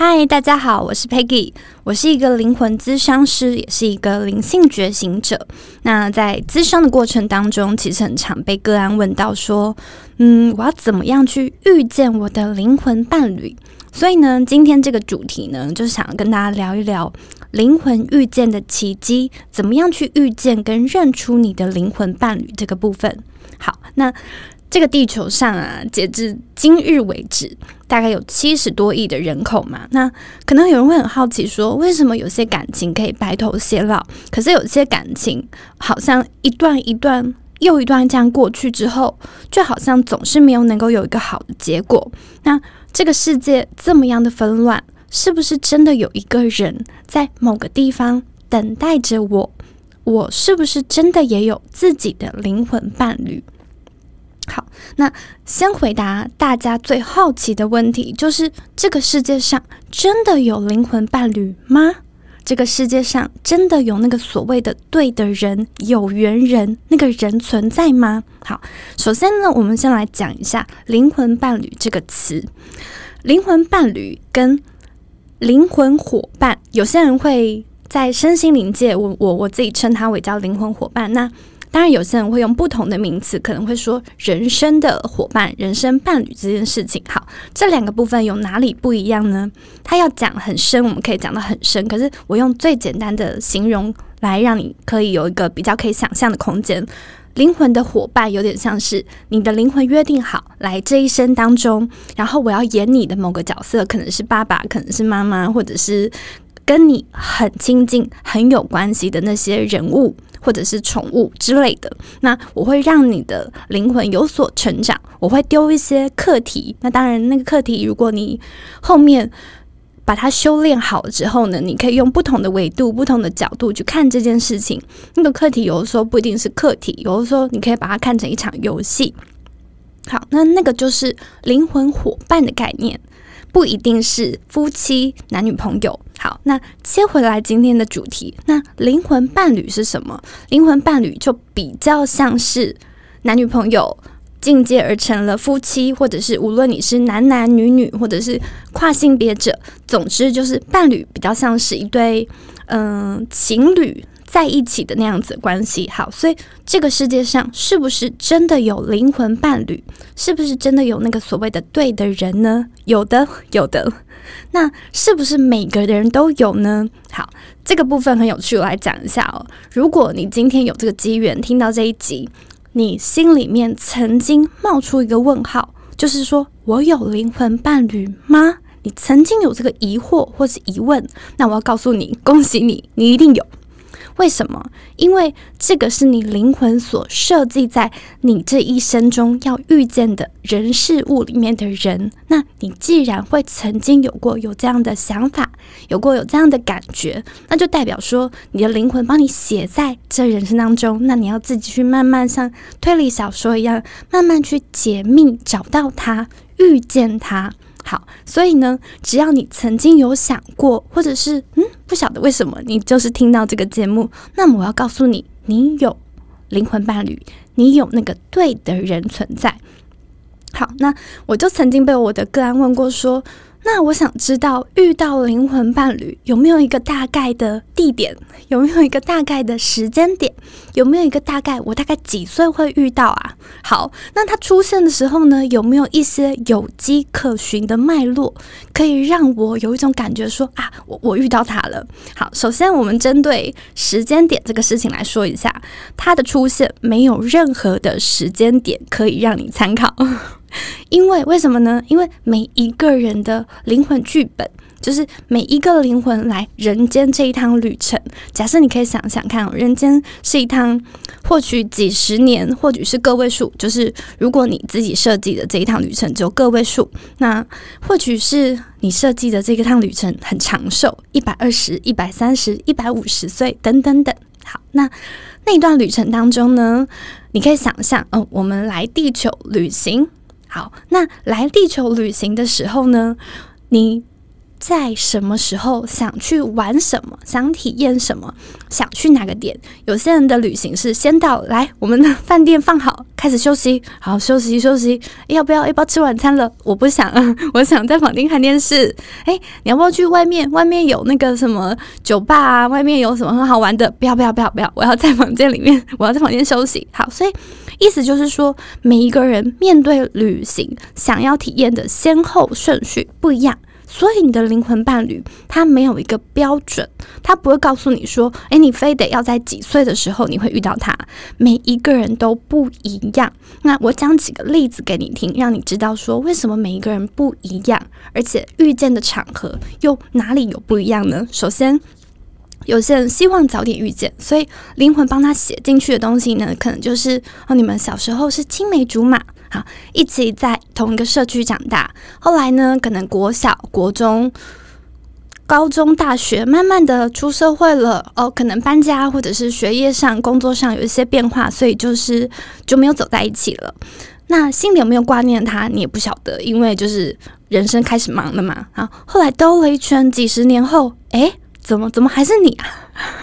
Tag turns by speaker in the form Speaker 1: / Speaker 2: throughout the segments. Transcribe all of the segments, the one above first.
Speaker 1: 嗨，大家好，我是 Peggy，我是一个灵魂咨商师，也是一个灵性觉醒者。那在咨商的过程当中，其实很常被个案问到说，嗯，我要怎么样去遇见我的灵魂伴侣？所以呢，今天这个主题呢，就是想跟大家聊一聊灵魂遇见的奇迹，怎么样去遇见跟认出你的灵魂伴侣这个部分。好，那。这个地球上啊，截至今日为止，大概有七十多亿的人口嘛。那可能有人会很好奇，说为什么有些感情可以白头偕老，可是有些感情好像一段一段又一段这样过去之后，就好像总是没有能够有一个好的结果。那这个世界这么样的纷乱，是不是真的有一个人在某个地方等待着我？我是不是真的也有自己的灵魂伴侣？好，那先回答大家最好奇的问题，就是这个世界上真的有灵魂伴侣吗？这个世界上真的有那个所谓的对的人、有缘人，那个人存在吗？好，首先呢，我们先来讲一下“灵魂伴侣”这个词。灵魂伴侣跟灵魂伙伴，有些人会在身心灵界，我我我自己称它为叫灵魂伙伴。那当然，有些人会用不同的名词，可能会说人生的伙伴、人生伴侣这件事情。好，这两个部分有哪里不一样呢？他要讲很深，我们可以讲的很深。可是我用最简单的形容来让你可以有一个比较可以想象的空间。灵魂的伙伴有点像是你的灵魂约定好来这一生当中，然后我要演你的某个角色，可能是爸爸，可能是妈妈，或者是跟你很亲近、很有关系的那些人物。或者是宠物之类的，那我会让你的灵魂有所成长。我会丢一些课题，那当然那个课题，如果你后面把它修炼好了之后呢，你可以用不同的维度、不同的角度去看这件事情。那个课题有的时候不一定是课题，有的时候你可以把它看成一场游戏。好，那那个就是灵魂伙伴的概念。不一定是夫妻、男女朋友。好，那切回来今天的主题，那灵魂伴侣是什么？灵魂伴侣就比较像是男女朋友进阶而成了夫妻，或者是无论你是男男女女，或者是跨性别者，总之就是伴侣比较像是一对嗯情侣。在一起的那样子关系，好，所以这个世界上是不是真的有灵魂伴侣？是不是真的有那个所谓的对的人呢？有的，有的。那是不是每个人都有呢？好，这个部分很有趣，我来讲一下哦。如果你今天有这个机缘听到这一集，你心里面曾经冒出一个问号，就是说我有灵魂伴侣吗？你曾经有这个疑惑或是疑问，那我要告诉你，恭喜你，你一定有。为什么？因为这个是你灵魂所设计在你这一生中要遇见的人事物里面的人。那你既然会曾经有过有这样的想法，有过有这样的感觉，那就代表说你的灵魂帮你写在这人生当中。那你要自己去慢慢像推理小说一样，慢慢去解密，找到他，遇见他。好，所以呢，只要你曾经有想过，或者是嗯，不晓得为什么你就是听到这个节目，那么我要告诉你，你有灵魂伴侣，你有那个对的人存在。好，那我就曾经被我的个案问过说。那我想知道，遇到灵魂伴侣有没有一个大概的地点？有没有一个大概的时间点？有没有一个大概？我大概几岁会遇到啊？好，那它出现的时候呢，有没有一些有迹可循的脉络，可以让我有一种感觉说啊，我我遇到他了。好，首先我们针对时间点这个事情来说一下，它的出现没有任何的时间点可以让你参考。因为为什么呢？因为每一个人的灵魂剧本，就是每一个灵魂来人间这一趟旅程。假设你可以想想看，人间是一趟或许几十年，或许是个位数。就是如果你自己设计的这一趟旅程只有个位数，那或许是你设计的这个趟旅程很长寿，一百二十、一百三十、一百五十岁等等等。好，那那一段旅程当中呢，你可以想象，哦，我们来地球旅行。好，那来地球旅行的时候呢，你在什么时候想去玩什么，想体验什么，想去哪个点。有些人的旅行是先到来我们的饭店放好，开始休息，好休息休息。要不要要不要吃晚餐了？我不想，我想在房间看电视。哎，你要不要去外面？外面有那个什么酒吧啊？外面有什么很好玩的？不要不要不要不要！我要在房间里面，我要在房间休息。好，所以意思就是说，每一个人面对旅行想要体验的先后顺序不一样。所以你的灵魂伴侣他没有一个标准，他不会告诉你说：“诶，你非得要在几岁的时候你会遇到他。”每一个人都不一样。那我讲几个例子给你听，让你知道说为什么每一个人不一样，而且遇见的场合又哪里有不一样呢？首先，有些人希望早点遇见，所以灵魂帮他写进去的东西呢，可能就是哦，你们小时候是青梅竹马。好，一起在同一个社区长大。后来呢，可能国小、国中、高中、大学，慢慢的出社会了。哦，可能搬家，或者是学业上、工作上有一些变化，所以就是就没有走在一起了。那心里有没有挂念他，你也不晓得，因为就是人生开始忙了嘛。啊，后来兜了一圈，几十年后，哎，怎么怎么还是你啊？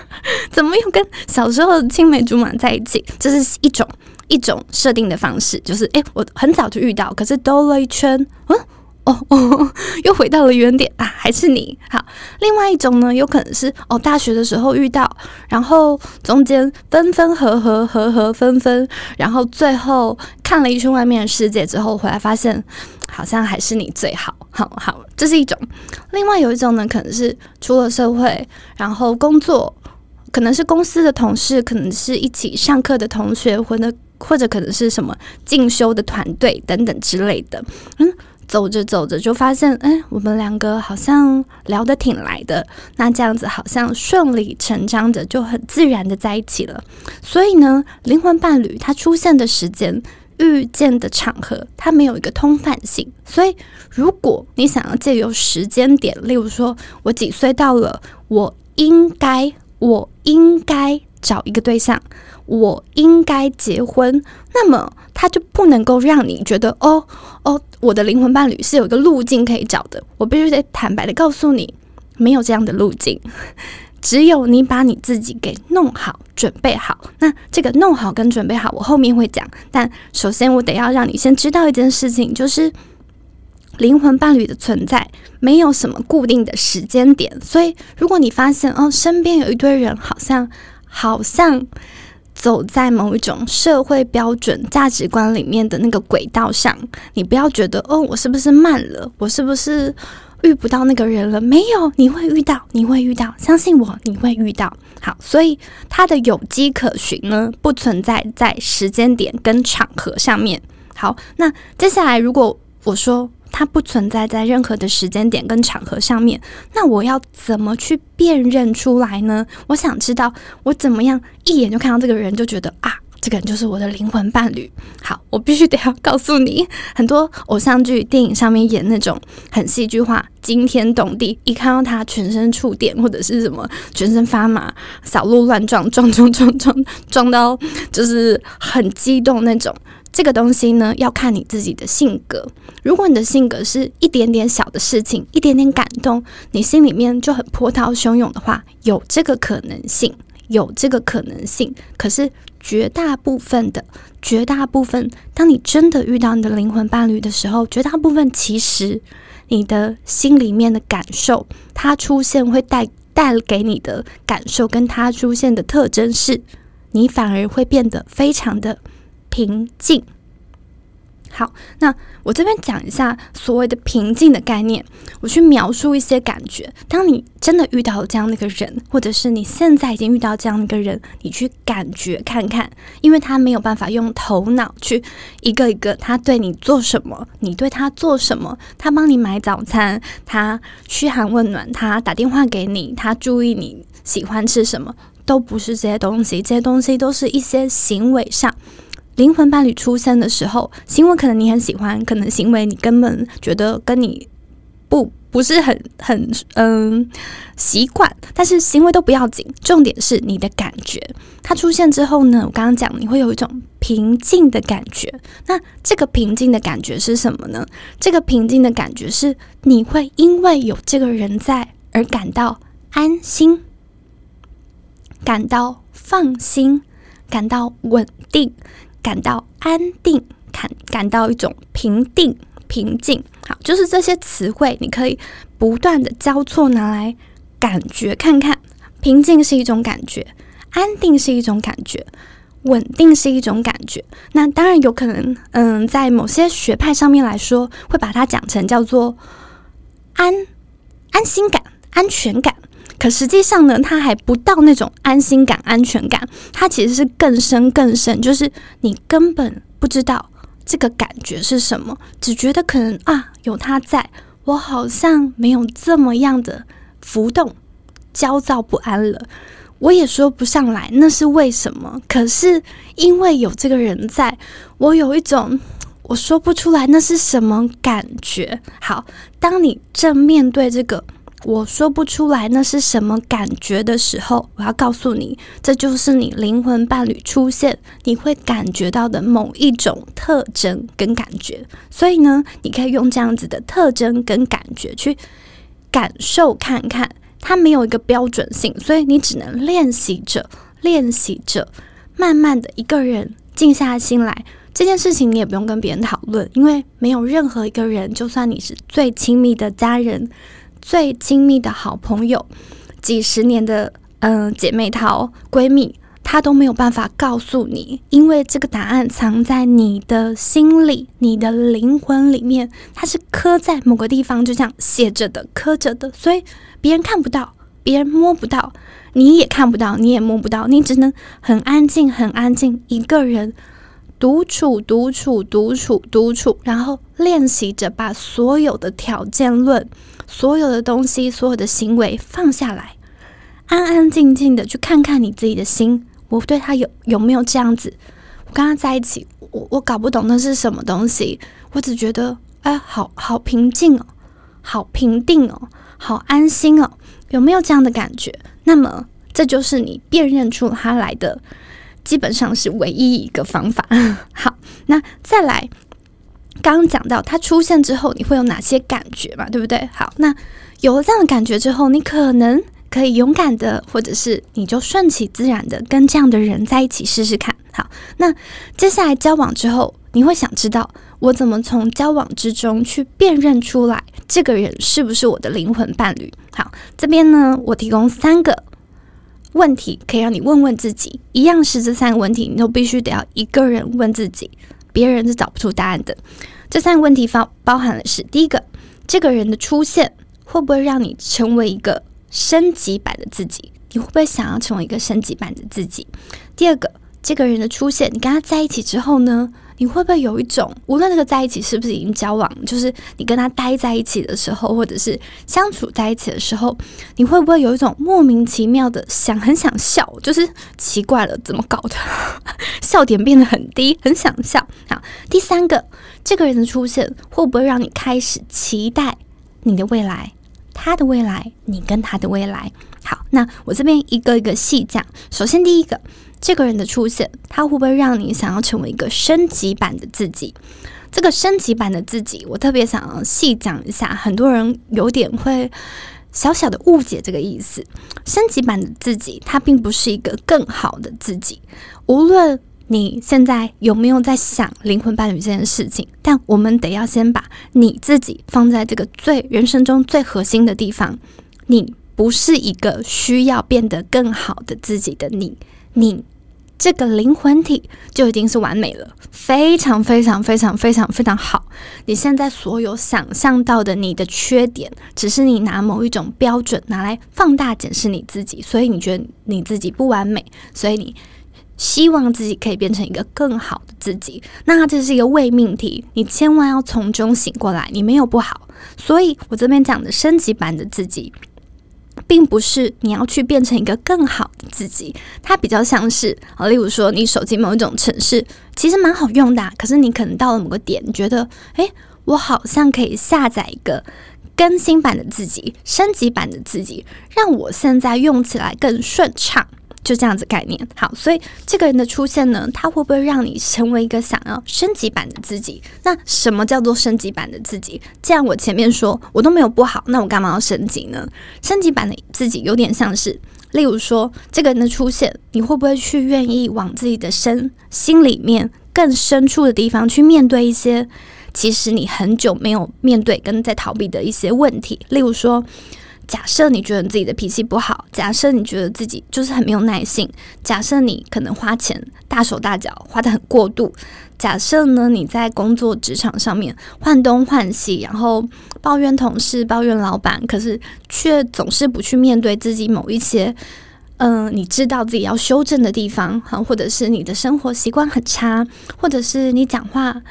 Speaker 1: 怎么又跟小时候的青梅竹马在一起？这是一种。一种设定的方式，就是哎，我很早就遇到，可是兜了一圈，嗯，哦哦，又回到了原点啊，还是你好。另外一种呢，有可能是哦，大学的时候遇到，然后中间分分合合，合合分分，然后最后看了一圈外面的世界之后，回来发现好像还是你最好，好好，这是一种。另外有一种呢，可能是出了社会，然后工作，可能是公司的同事，可能是一起上课的同学，或者。或者可能是什么进修的团队等等之类的，嗯，走着走着就发现，哎，我们两个好像聊得挺来的，那这样子好像顺理成章的就很自然的在一起了。所以呢，灵魂伴侣他出现的时间、遇见的场合，它没有一个通泛性。所以，如果你想要借由时间点，例如说我几岁到了，我应该，我应该找一个对象。我应该结婚，那么他就不能够让你觉得哦哦，我的灵魂伴侣是有一个路径可以找的。我必须得坦白的告诉你，没有这样的路径，只有你把你自己给弄好、准备好。那这个弄好跟准备好，我后面会讲。但首先，我得要让你先知道一件事情，就是灵魂伴侣的存在没有什么固定的时间点。所以，如果你发现哦，身边有一堆人，好像好像。走在某一种社会标准价值观里面的那个轨道上，你不要觉得哦，我是不是慢了？我是不是遇不到那个人了？没有，你会遇到，你会遇到，相信我，你会遇到。好，所以它的有迹可循呢，不存在在时间点跟场合上面。好，那接下来如果我说。它不存在在任何的时间点跟场合上面，那我要怎么去辨认出来呢？我想知道我怎么样一眼就看到这个人就觉得啊，这个人就是我的灵魂伴侣。好，我必须得要告诉你，很多偶像剧、电影上面演那种很戏剧化、惊天动地，一看到他全身触电或者是什么全身发麻、小鹿乱撞、撞撞撞撞撞到就是很激动那种。这个东西呢，要看你自己的性格。如果你的性格是一点点小的事情，一点点感动，你心里面就很波涛汹涌的话，有这个可能性，有这个可能性。可是绝大部分的，绝大部分，当你真的遇到你的灵魂伴侣的时候，绝大部分其实你的心里面的感受，它出现会带带给你的感受，跟它出现的特征是，你反而会变得非常的。平静。好，那我这边讲一下所谓的平静的概念。我去描述一些感觉。当你真的遇到这样的一个人，或者是你现在已经遇到这样的一个人，你去感觉看看，因为他没有办法用头脑去一个一个，他对你做什么，你对他做什么，他帮你买早餐，他嘘寒问暖，他打电话给你，他注意你喜欢吃什么，都不是这些东西。这些东西都是一些行为上。灵魂伴侣出生的时候，行为可能你很喜欢，可能行为你根本觉得跟你不不是很很嗯习惯，但是行为都不要紧，重点是你的感觉。它出现之后呢，我刚刚讲你会有一种平静的感觉。那这个平静的感觉是什么呢？这个平静的感觉是你会因为有这个人在而感到安心，感到放心，感到稳定，感到安定，感感到一种平定。平静，好，就是这些词汇，你可以不断的交错拿来感觉看看。平静是一种感觉，安定是一种感觉，稳定是一种感觉。那当然有可能，嗯，在某些学派上面来说，会把它讲成叫做安安心感、安全感。可实际上呢，他还不到那种安心感、安全感，他其实是更深更深，就是你根本不知道。这个感觉是什么？只觉得可能啊，有他在，我好像没有这么样的浮动、焦躁不安了。我也说不上来那是为什么。可是因为有这个人在，我有一种我说不出来那是什么感觉。好，当你正面对这个。我说不出来那是什么感觉的时候，我要告诉你，这就是你灵魂伴侣出现你会感觉到的某一种特征跟感觉。所以呢，你可以用这样子的特征跟感觉去感受看看，它没有一个标准性，所以你只能练习着，练习着，慢慢的一个人静下心来。这件事情你也不用跟别人讨论，因为没有任何一个人，就算你是最亲密的家人。最亲密的好朋友，几十年的嗯姐妹淘闺蜜，她都没有办法告诉你，因为这个答案藏在你的心里，你的灵魂里面，它是刻在某个地方，就这样写着的，刻着的，所以别人看不到，别人摸不到，你也看不到，你也摸不到，你只能很安静，很安静，一个人独处，独处，独处，独处，然后练习着把所有的条件论。所有的东西，所有的行为放下来，安安静静的去看看你自己的心。我对他有有没有这样子？我跟他在一起，我我搞不懂那是什么东西。我只觉得，哎，好好平静哦，好平定哦，好安心哦。有没有这样的感觉？那么，这就是你辨认出他来的，基本上是唯一一个方法。好，那再来。刚刚讲到它出现之后，你会有哪些感觉嘛？对不对？好，那有了这样的感觉之后，你可能可以勇敢的，或者是你就顺其自然的跟这样的人在一起试试看。好，那接下来交往之后，你会想知道我怎么从交往之中去辨认出来这个人是不是我的灵魂伴侣？好，这边呢，我提供三个问题可以让你问问自己，一样是这三个问题，你都必须得要一个人问自己。别人是找不出答案的。这三个问题包包含的是：第一个，这个人的出现会不会让你成为一个升级版的自己？你会不会想要成为一个升级版的自己？第二个，这个人的出现，你跟他在一起之后呢？你会不会有一种，无论这个在一起是不是已经交往，就是你跟他待在一起的时候，或者是相处在一起的时候，你会不会有一种莫名其妙的想很想笑，就是奇怪了，怎么搞的，笑点变得很低，很想笑。好，第三个，这个人的出现会不会让你开始期待你的未来，他的未来，你跟他的未来？好，那我这边一个一个细讲。首先第一个。这个人的出现，他会不会让你想要成为一个升级版的自己？这个升级版的自己，我特别想要细讲一下。很多人有点会小小的误解这个意思。升级版的自己，它并不是一个更好的自己。无论你现在有没有在想灵魂伴侣这件事情，但我们得要先把你自己放在这个最人生中最核心的地方。你不是一个需要变得更好的自己的你，你。这个灵魂体就已经是完美了，非常非常非常非常非常好。你现在所有想象到的你的缺点，只是你拿某一种标准拿来放大检视你自己，所以你觉得你自己不完美，所以你希望自己可以变成一个更好的自己。那这是一个伪命题，你千万要从中醒过来。你没有不好，所以我这边讲的升级版的自己。并不是你要去变成一个更好的自己，它比较像是啊，例如说你手机某一种程式其实蛮好用的，可是你可能到了某个点，觉得诶，我好像可以下载一个更新版的自己，升级版的自己，让我现在用起来更顺畅。就这样子概念，好，所以这个人的出现呢，他会不会让你成为一个想要升级版的自己？那什么叫做升级版的自己？既然我前面说我都没有不好，那我干嘛要升级呢？升级版的自己有点像是，例如说这个人的出现，你会不会去愿意往自己的身心里面更深处的地方去面对一些其实你很久没有面对跟在逃避的一些问题？例如说。假设你觉得自己的脾气不好，假设你觉得自己就是很没有耐性，假设你可能花钱大手大脚花的很过度，假设呢你在工作职场上面换东换西，然后抱怨同事、抱怨老板，可是却总是不去面对自己某一些，嗯，你知道自己要修正的地方，哈，或者是你的生活习惯很差，或者是你讲话。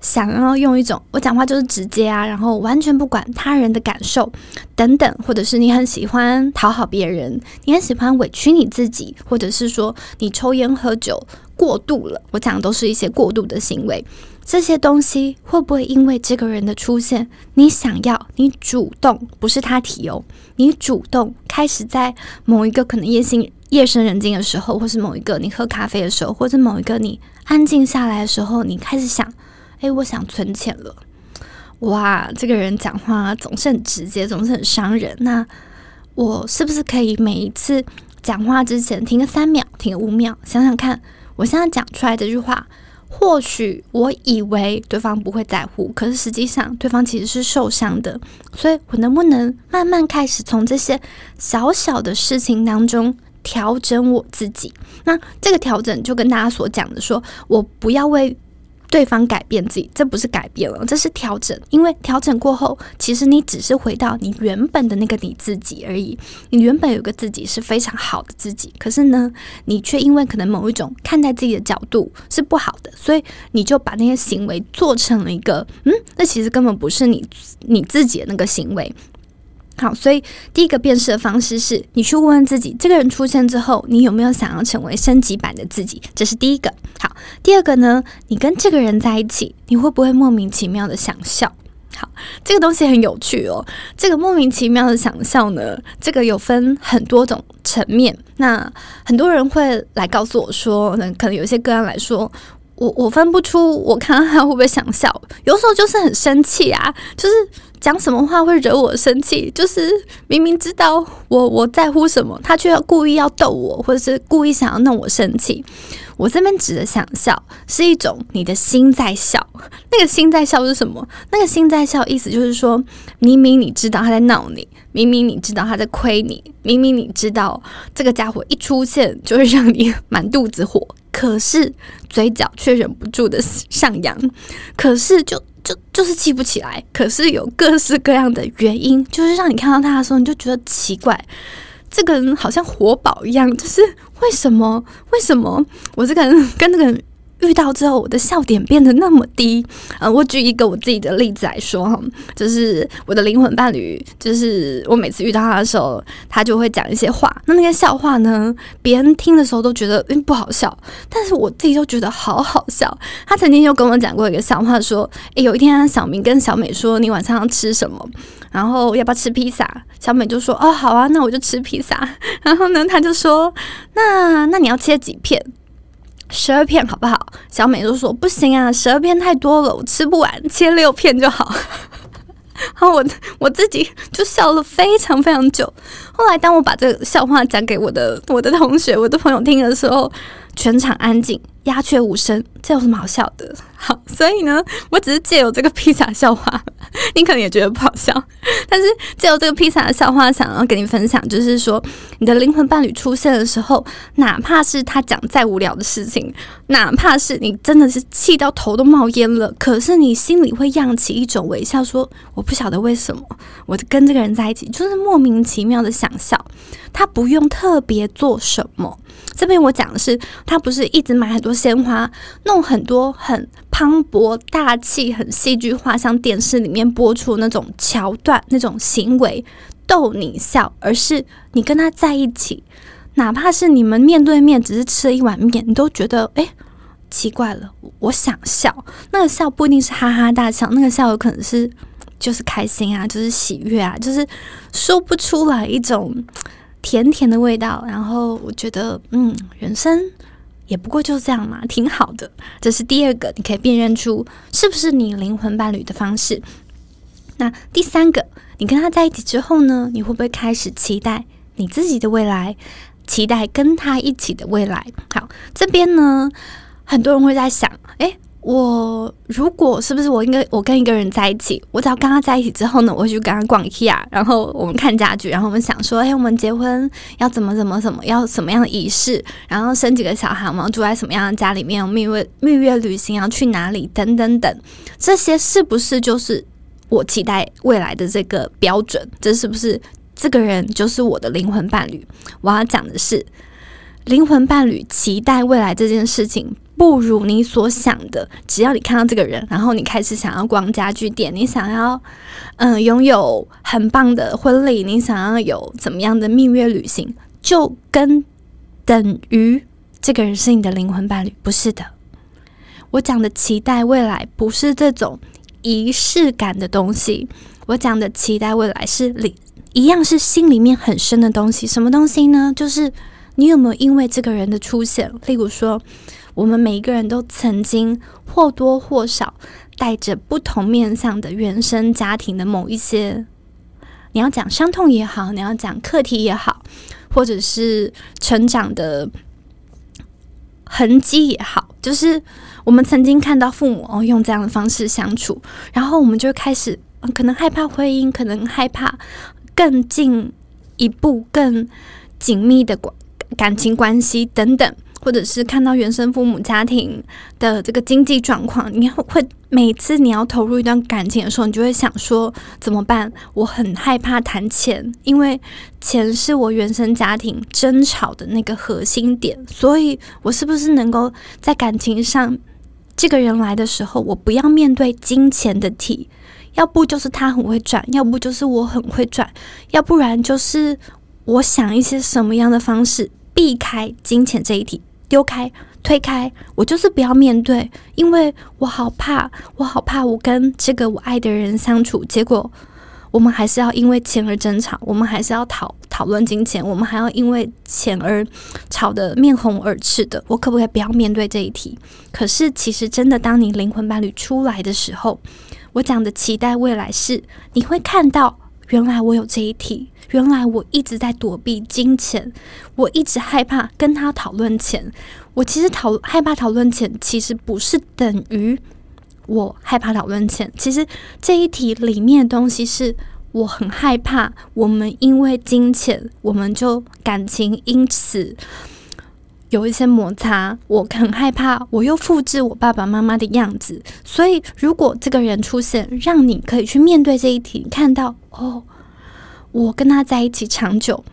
Speaker 1: 想要用一种我讲话就是直接啊，然后完全不管他人的感受等等，或者是你很喜欢讨好别人，你很喜欢委屈你自己，或者是说你抽烟喝酒过度了，我讲的都是一些过度的行为。这些东西会不会因为这个人的出现，你想要你主动，不是他提哦，你主动开始在某一个可能夜深夜深人静的时候，或是某一个你喝咖啡的时候，或者某一个你安静下来的时候，你开始想。哎，我想存钱了。哇，这个人讲话总是很直接，总是很伤人。那我是不是可以每一次讲话之前停个三秒，停个五秒，想想看，我现在讲出来这句话，或许我以为对方不会在乎，可是实际上对方其实是受伤的。所以我能不能慢慢开始从这些小小的事情当中调整我自己？那这个调整就跟大家所讲的，说我不要为。对方改变自己，这不是改变了，这是调整。因为调整过后，其实你只是回到你原本的那个你自己而已。你原本有个自己是非常好的自己，可是呢，你却因为可能某一种看待自己的角度是不好的，所以你就把那些行为做成了一个，嗯，那其实根本不是你你自己的那个行为。好，所以第一个辨识的方式是你去问问自己，这个人出现之后，你有没有想要成为升级版的自己？这是第一个。好，第二个呢，你跟这个人在一起，你会不会莫名其妙的想笑？好，这个东西很有趣哦。这个莫名其妙的想笑呢，这个有分很多种层面。那很多人会来告诉我说，那可能有些个案来说，我我分不出，我看到他会不会想笑，有时候就是很生气啊，就是。讲什么话会惹我生气？就是明明知道我我在乎什么，他却要故意要逗我，或者是故意想要弄我生气。我这边指的想笑，是一种你的心在笑。那个心在笑是什么？那个心在笑意思就是说，明明你知道他在闹你，明明你知道他在亏你，明明你知道这个家伙一出现就会让你满肚子火，可是嘴角却忍不住的上扬，可是就。就就是记不起来，可是有各式各样的原因，就是让你看到他的时候，你就觉得奇怪，这个人好像活宝一样，就是为什么？为什么我这个人跟那个人？遇到之后，我的笑点变得那么低。呃，我举一个我自己的例子来说哈，就是我的灵魂伴侣，就是我每次遇到他的时候，他就会讲一些话。那那些笑话呢，别人听的时候都觉得嗯不好笑，但是我自己就觉得好好笑。他曾经就跟我讲过一个笑话，说：诶，有一天小明跟小美说：“你晚上要吃什么？然后要不要吃披萨？”小美就说：“哦，好啊，那我就吃披萨。” 然后呢，他就说：“那那你要切几片？”十二片好不好？小美就说不行啊，十二片太多了，我吃不完，切六片就好。然后我我自己就笑了非常非常久。后来当我把这个笑话讲给我的我的同学、我的朋友听的时候，全场安静。鸦雀无声，这有什么好笑的？好，所以呢，我只是借由这个披萨笑话，你可能也觉得不好笑，但是借由这个披萨的笑话，想要跟你分享，就是说，你的灵魂伴侣出现的时候，哪怕是他讲再无聊的事情，哪怕是你真的是气到头都冒烟了，可是你心里会漾起一种微笑，说我不晓得为什么，我跟这个人在一起，就是莫名其妙的想笑，他不用特别做什么。这边我讲的是，他不是一直买很多鲜花，弄很多很磅礴大气、很戏剧化，像电视里面播出那种桥段、那种行为逗你笑，而是你跟他在一起，哪怕是你们面对面只是吃了一碗面，你都觉得哎奇怪了。我想笑，那个笑不一定是哈哈大笑，那个笑有可能是就是开心啊，就是喜悦啊，就是说不出来一种甜甜的味道。然后我觉得，嗯，人生也不过就这样嘛，挺好的。这是第二个，你可以辨认出是不是你灵魂伴侣的方式。那第三个，你跟他在一起之后呢，你会不会开始期待你自己的未来，期待跟他一起的未来？好，这边呢，很多人会在想，诶。我如果是不是我应该我跟一个人在一起，我只要跟他在一起之后呢，我就跟他逛 IKEA，然后我们看家具，然后我们想说，哎，我们结婚要怎么怎么怎么，要什么样的仪式，然后生几个小孩，我们住在什么样的家里面，蜜月蜜月旅行要去哪里，等等等，这些是不是就是我期待未来的这个标准？这是不是这个人就是我的灵魂伴侣？我要讲的是，灵魂伴侣期待未来这件事情。不如你所想的，只要你看到这个人，然后你开始想要逛家具店，你想要嗯拥有很棒的婚礼，你想要有怎么样的蜜月旅行，就跟等于这个人是你的灵魂伴侣，不是的。我讲的期待未来，不是这种仪式感的东西。我讲的期待未来是里一样是心里面很深的东西。什么东西呢？就是你有没有因为这个人的出现，例如说。我们每一个人都曾经或多或少带着不同面向的原生家庭的某一些，你要讲伤痛也好，你要讲课题也好，或者是成长的痕迹也好，就是我们曾经看到父母哦用这样的方式相处，然后我们就开始可能害怕婚姻，可能害怕更进一步、更紧密的关感情关系等等。或者是看到原生父母家庭的这个经济状况，你会每次你要投入一段感情的时候，你就会想说怎么办？我很害怕谈钱，因为钱是我原生家庭争吵的那个核心点，所以我是不是能够在感情上，这个人来的时候，我不要面对金钱的题，要不就是他很会赚，要不就是我很会赚，要不然就是我想一些什么样的方式避开金钱这一题。丢开、推开，我就是不要面对，因为我好怕，我好怕我跟这个我爱的人相处，结果我们还是要因为钱而争吵，我们还是要讨讨论金钱，我们还要因为钱而吵得面红耳赤的。我可不可以不要面对这一题？可是其实真的，当你灵魂伴侣出来的时候，我讲的期待未来是，你会看到。原来我有这一题，原来我一直在躲避金钱，我一直害怕跟他讨论钱。我其实讨害怕讨论钱，其实不是等于我害怕讨论钱。其实这一题里面的东西是我很害怕，我们因为金钱，我们就感情因此有一些摩擦。我很害怕，我又复制我爸爸妈妈的样子。所以，如果这个人出现，让你可以去面对这一题，看到。哦，我跟他在一起长久，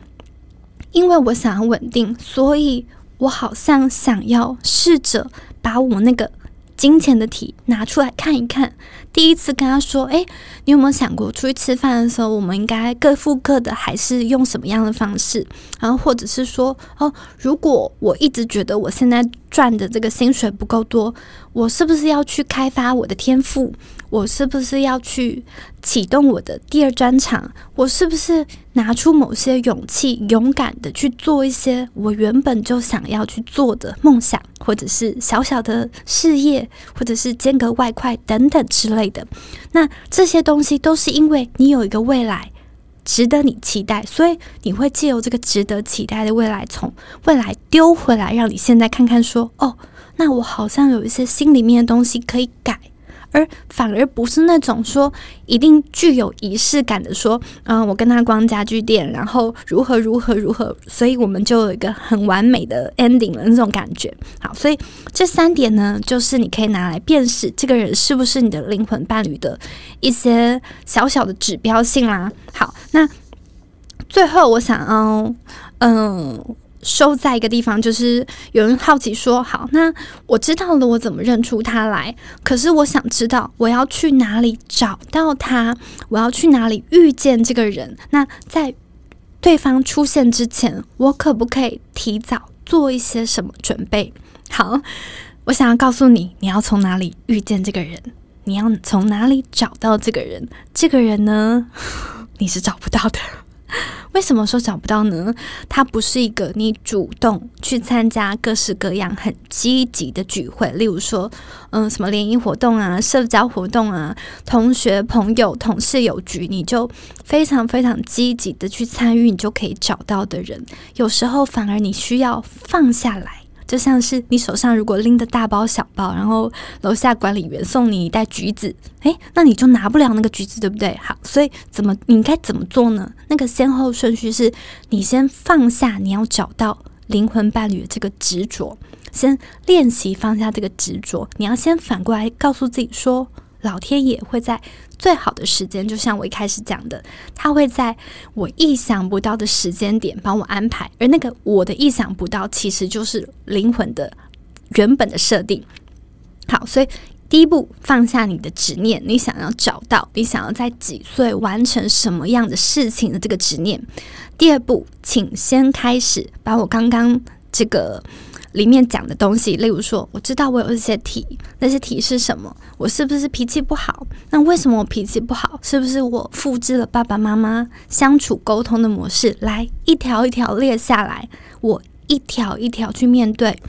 Speaker 1: 因为我想要稳定，所以我好像想要试着把我那个金钱的题拿出来看一看。第一次跟他说：“哎，你有没有想过，出去吃饭的时候，我们应该各付各的，还是用什么样的方式？然后，或者是说，哦，如果我一直觉得我现在赚的这个薪水不够多，我是不是要去开发我的天赋？”我是不是要去启动我的第二专场？我是不是拿出某些勇气，勇敢的去做一些我原本就想要去做的梦想，或者是小小的事业，或者是兼个外快等等之类的？那这些东西都是因为你有一个未来值得你期待，所以你会借由这个值得期待的未来，从未来丢回来，让你现在看看说：哦，那我好像有一些心里面的东西可以改。而反而不是那种说一定具有仪式感的说，嗯，我跟他逛家具店，然后如何如何如何，所以我们就有一个很完美的 ending 了那种感觉。好，所以这三点呢，就是你可以拿来辨识这个人是不是你的灵魂伴侣的一些小小的指标性啦。好，那最后我想要，嗯。收在一个地方，就是有人好奇说：“好，那我知道了，我怎么认出他来？可是我想知道，我要去哪里找到他？我要去哪里遇见这个人？那在对方出现之前，我可不可以提早做一些什么准备？”好，我想要告诉你，你要从哪里遇见这个人？你要从哪里找到这个人？这个人呢，你是找不到的。为什么说找不到呢？它不是一个你主动去参加各式各样很积极的聚会，例如说，嗯，什么联谊活动啊、社交活动啊、同学、朋友、同事有局，你就非常非常积极的去参与，你就可以找到的人。有时候反而你需要放下来。就像是你手上如果拎着大包小包，然后楼下管理员送你一袋橘子，诶，那你就拿不了那个橘子，对不对？好，所以怎么你应该怎么做呢？那个先后顺序是：你先放下你要找到灵魂伴侣的这个执着，先练习放下这个执着。你要先反过来告诉自己说。老天爷会在最好的时间，就像我一开始讲的，他会在我意想不到的时间点帮我安排，而那个我的意想不到，其实就是灵魂的原本的设定。好，所以第一步放下你的执念，你想要找到，你想要在几岁完成什么样的事情的这个执念。第二步，请先开始把我刚刚这个。里面讲的东西，例如说，我知道我有一些题，那些题是什么？我是不是脾气不好？那为什么我脾气不好？是不是我复制了爸爸妈妈相处沟通的模式？来，一条一条列下来，我一条一条去面对。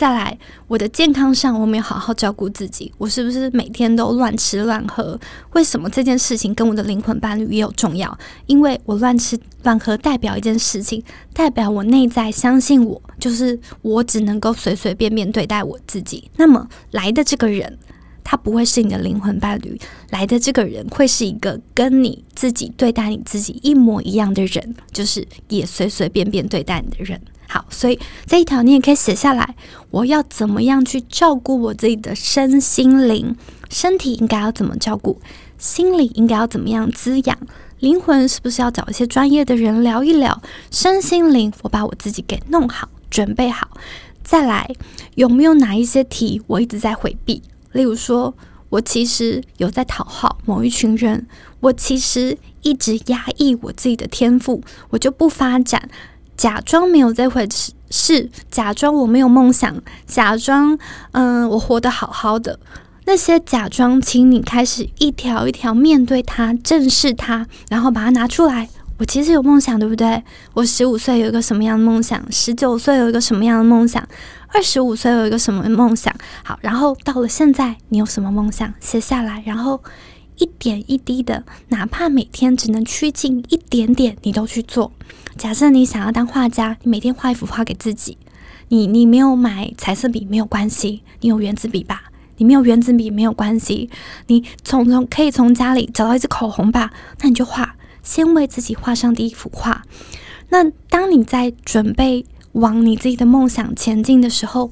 Speaker 1: 再来，我的健康上我没有好好照顾自己，我是不是每天都乱吃乱喝？为什么这件事情跟我的灵魂伴侣也有重要？因为我乱吃乱喝代表一件事情，代表我内在相信我，就是我只能够随随便便对待我自己。那么来的这个人，他不会是你的灵魂伴侣，来的这个人会是一个跟你自己对待你自己一模一样的人，就是也随随便便对待你的人。好，所以这一条你也可以写下来。我要怎么样去照顾我自己的身心灵？身体应该要怎么照顾？心理应该要怎么样滋养？灵魂是不是要找一些专业的人聊一聊？身心灵，我把我自己给弄好，准备好，再来。有没有哪一些题我一直在回避？例如说，我其实有在讨好某一群人，我其实一直压抑我自己的天赋，我就不发展。假装没有这回事，假装我没有梦想，假装嗯我活得好好的。那些假装，请你开始一条一条面对它，正视它，然后把它拿出来。我其实有梦想，对不对？我十五岁有一个什么样的梦想？十九岁有一个什么样的梦想？二十五岁有一个什么梦想？好，然后到了现在，你有什么梦想？写下来，然后一点一滴的，哪怕每天只能趋近一点点，你都去做。假设你想要当画家，你每天画一幅画给自己。你你没有买彩色笔没有关系，你有原子笔吧？你没有原子笔没有关系，你从从可以从家里找到一支口红吧？那你就画，先为自己画上第一幅画。那当你在准备往你自己的梦想前进的时候，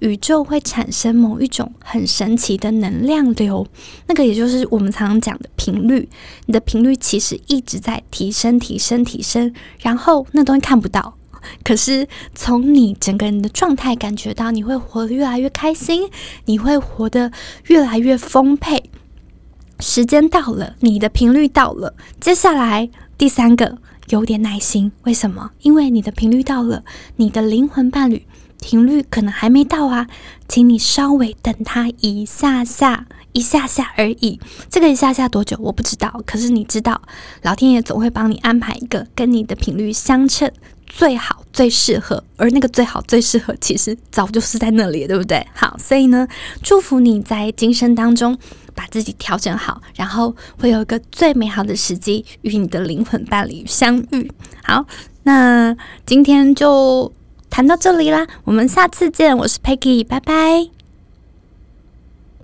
Speaker 1: 宇宙会产生某一种很神奇的能量流，那个也就是我们常常讲的频率。你的频率其实一直在提升、提升、提升，然后那东西看不到，可是从你整个人的状态感觉到，你会活得越来越开心，你会活得越来越丰沛。时间到了，你的频率到了，接下来第三个，有点耐心。为什么？因为你的频率到了，你的灵魂伴侣。频率可能还没到啊，请你稍微等他一下下，一下下而已。这个一下下多久我不知道，可是你知道，老天爷总会帮你安排一个跟你的频率相称、最好、最适合。而那个最好、最适合，其实早就是在那里，对不对？好，所以呢，祝福你在今生当中把自己调整好，然后会有一个最美好的时机与你的灵魂伴侣相遇。好，那今天就。谈到这里啦，我们下次见。我是 Peggy，拜拜。